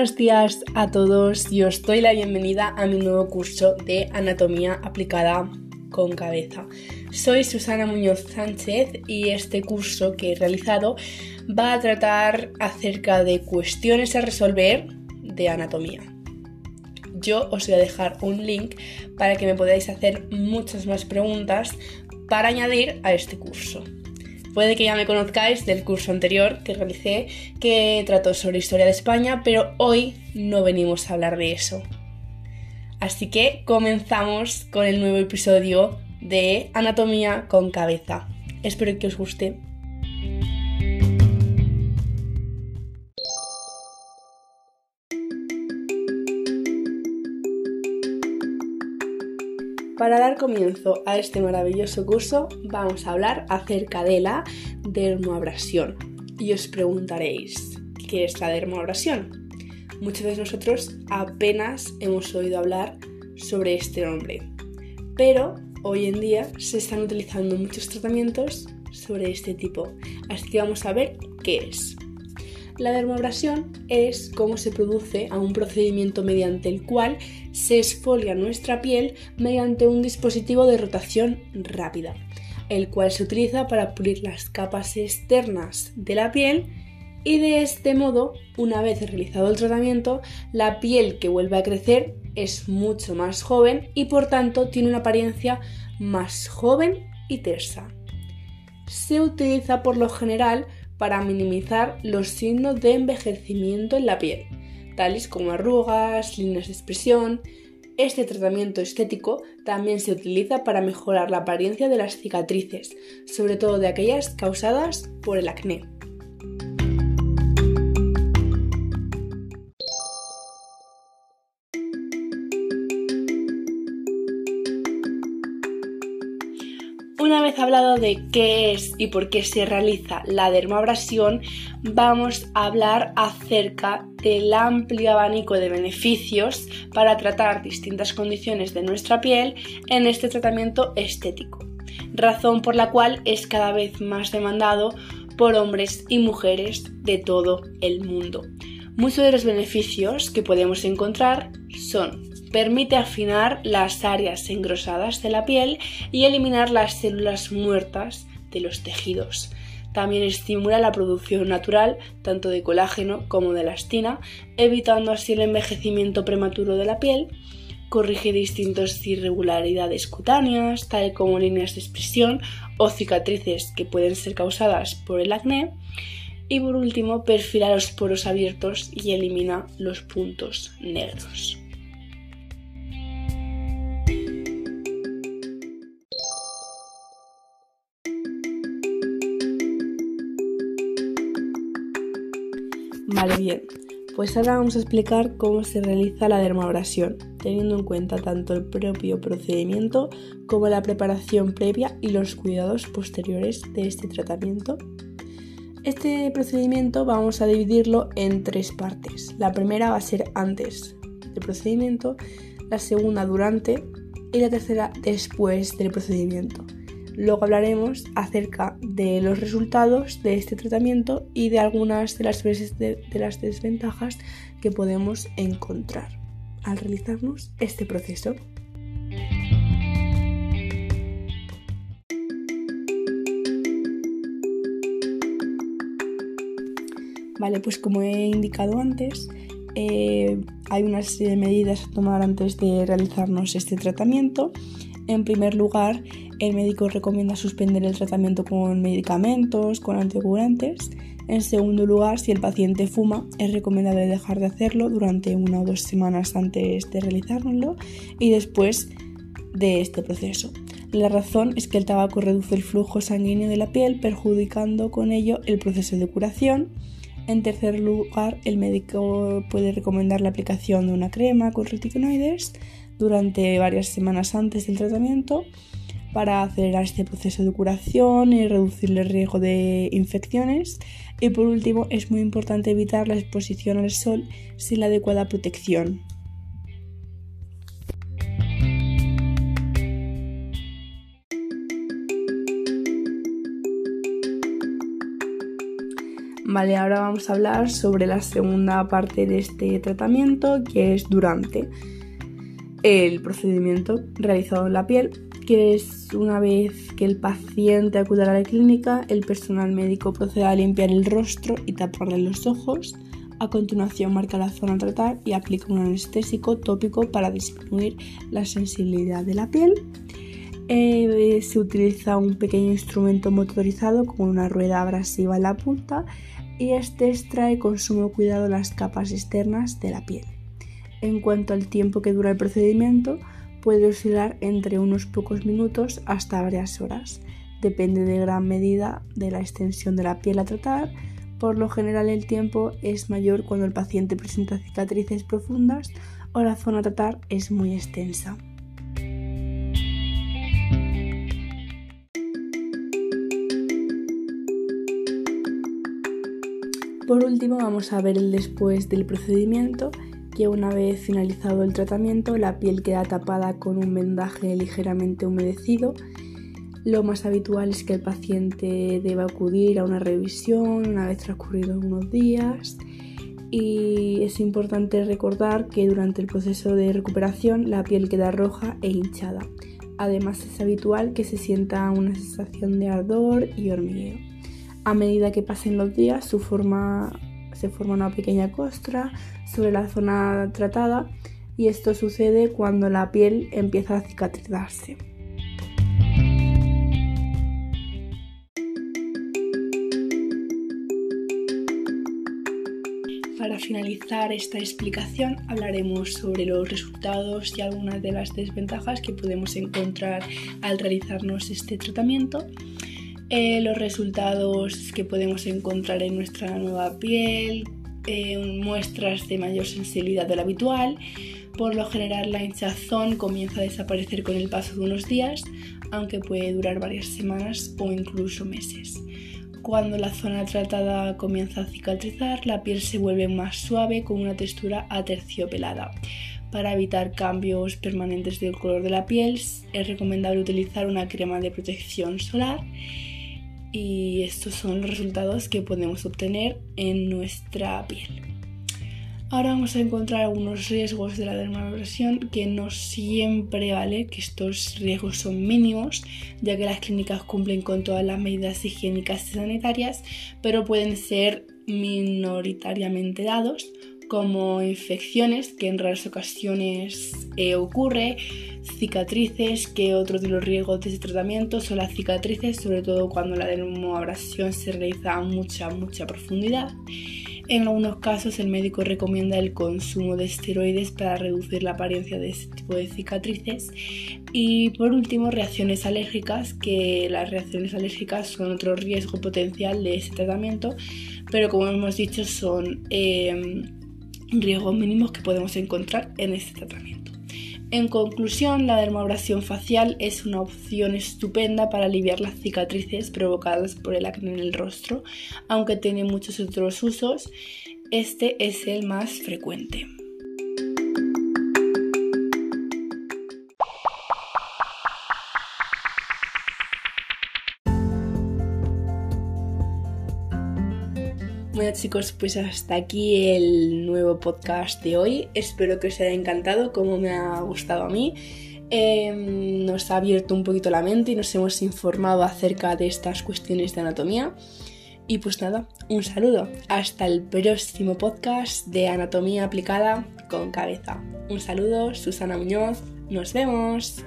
Buenos días a todos y os doy la bienvenida a mi nuevo curso de Anatomía aplicada con cabeza. Soy Susana Muñoz Sánchez y este curso que he realizado va a tratar acerca de cuestiones a resolver de anatomía. Yo os voy a dejar un link para que me podáis hacer muchas más preguntas para añadir a este curso. Puede que ya me conozcáis del curso anterior que realicé, que trató sobre historia de España, pero hoy no venimos a hablar de eso. Así que comenzamos con el nuevo episodio de Anatomía con cabeza. Espero que os guste. Para dar comienzo a este maravilloso curso vamos a hablar acerca de la dermoabrasión. Y os preguntaréis, ¿qué es la dermoabrasión? Muchos de nosotros apenas hemos oído hablar sobre este nombre, pero hoy en día se están utilizando muchos tratamientos sobre este tipo, así que vamos a ver qué es. La dermoabrasión es cómo se produce a un procedimiento mediante el cual se esfolia nuestra piel mediante un dispositivo de rotación rápida, el cual se utiliza para pulir las capas externas de la piel y de este modo, una vez realizado el tratamiento, la piel que vuelve a crecer es mucho más joven y por tanto tiene una apariencia más joven y tersa. Se utiliza por lo general para minimizar los signos de envejecimiento en la piel, tales como arrugas, líneas de expresión. Este tratamiento estético también se utiliza para mejorar la apariencia de las cicatrices, sobre todo de aquellas causadas por el acné. Una vez hablado de qué es y por qué se realiza la dermabrasión, vamos a hablar acerca del amplio abanico de beneficios para tratar distintas condiciones de nuestra piel en este tratamiento estético, razón por la cual es cada vez más demandado por hombres y mujeres de todo el mundo. Muchos de los beneficios que podemos encontrar son Permite afinar las áreas engrosadas de la piel y eliminar las células muertas de los tejidos. También estimula la producción natural tanto de colágeno como de elastina, evitando así el envejecimiento prematuro de la piel. Corrige distintas irregularidades cutáneas, tal como líneas de expresión o cicatrices que pueden ser causadas por el acné. Y por último, perfila los poros abiertos y elimina los puntos negros. Vale, bien. Pues ahora vamos a explicar cómo se realiza la dermabrasión, teniendo en cuenta tanto el propio procedimiento como la preparación previa y los cuidados posteriores de este tratamiento. Este procedimiento vamos a dividirlo en tres partes. La primera va a ser antes del procedimiento, la segunda durante y la tercera después del procedimiento. Luego hablaremos acerca de los resultados de este tratamiento y de algunas de las, de, las desventajas que podemos encontrar al realizarnos este proceso. Vale, pues como he indicado antes, eh, hay una serie de medidas a tomar antes de realizarnos este tratamiento. En primer lugar, el médico recomienda suspender el tratamiento con medicamentos, con antiocurantes. En segundo lugar, si el paciente fuma, es recomendable dejar de hacerlo durante una o dos semanas antes de realizarlo y después de este proceso. La razón es que el tabaco reduce el flujo sanguíneo de la piel, perjudicando con ello el proceso de curación. En tercer lugar, el médico puede recomendar la aplicación de una crema con retinoides durante varias semanas antes del tratamiento para acelerar este proceso de curación y reducir el riesgo de infecciones. Y por último, es muy importante evitar la exposición al sol sin la adecuada protección. Vale, ahora vamos a hablar sobre la segunda parte de este tratamiento, que es durante el procedimiento realizado en la piel, que es una vez que el paciente acude a la clínica, el personal médico procede a limpiar el rostro y taparle los ojos. A continuación marca la zona a tratar y aplica un anestésico tópico para disminuir la sensibilidad de la piel. Eh, se utiliza un pequeño instrumento motorizado con una rueda abrasiva en la punta y este extrae con sumo cuidado las capas externas de la piel. En cuanto al tiempo que dura el procedimiento, puede oscilar entre unos pocos minutos hasta varias horas. Depende de gran medida de la extensión de la piel a tratar. Por lo general el tiempo es mayor cuando el paciente presenta cicatrices profundas o la zona a tratar es muy extensa. Por último vamos a ver el después del procedimiento, que una vez finalizado el tratamiento la piel queda tapada con un vendaje ligeramente humedecido. Lo más habitual es que el paciente deba acudir a una revisión una vez transcurridos unos días y es importante recordar que durante el proceso de recuperación la piel queda roja e hinchada. Además es habitual que se sienta una sensación de ardor y hormigueo. A medida que pasen los días, se forma una pequeña costra sobre la zona tratada y esto sucede cuando la piel empieza a cicatrizarse. Para finalizar esta explicación hablaremos sobre los resultados y algunas de las desventajas que podemos encontrar al realizarnos este tratamiento eh, los resultados que podemos encontrar en nuestra nueva piel, eh, muestras de mayor sensibilidad de lo habitual. Por lo general la hinchazón comienza a desaparecer con el paso de unos días, aunque puede durar varias semanas o incluso meses. Cuando la zona tratada comienza a cicatrizar, la piel se vuelve más suave con una textura aterciopelada. Para evitar cambios permanentes del color de la piel, es recomendable utilizar una crema de protección solar y estos son los resultados que podemos obtener en nuestra piel. Ahora vamos a encontrar algunos riesgos de la dermabrasión que no siempre vale, que estos riesgos son mínimos, ya que las clínicas cumplen con todas las medidas higiénicas y sanitarias, pero pueden ser minoritariamente dados como infecciones, que en raras ocasiones eh, ocurre, cicatrices, que otro de los riesgos de ese tratamiento son las cicatrices, sobre todo cuando la dermoabrasión se realiza a mucha, mucha profundidad. En algunos casos el médico recomienda el consumo de esteroides para reducir la apariencia de este tipo de cicatrices. Y por último, reacciones alérgicas, que las reacciones alérgicas son otro riesgo potencial de ese tratamiento, pero como hemos dicho son... Eh, riesgos mínimos que podemos encontrar en este tratamiento. En conclusión, la dermabrasión facial es una opción estupenda para aliviar las cicatrices provocadas por el acné en el rostro, aunque tiene muchos otros usos, este es el más frecuente. Bueno chicos, pues hasta aquí el nuevo podcast de hoy. Espero que os haya encantado como me ha gustado a mí. Em, nos ha abierto un poquito la mente y nos hemos informado acerca de estas cuestiones de anatomía. Y pues nada, un saludo. Hasta el próximo podcast de Anatomía aplicada con cabeza. Un saludo, Susana Muñoz. Nos vemos.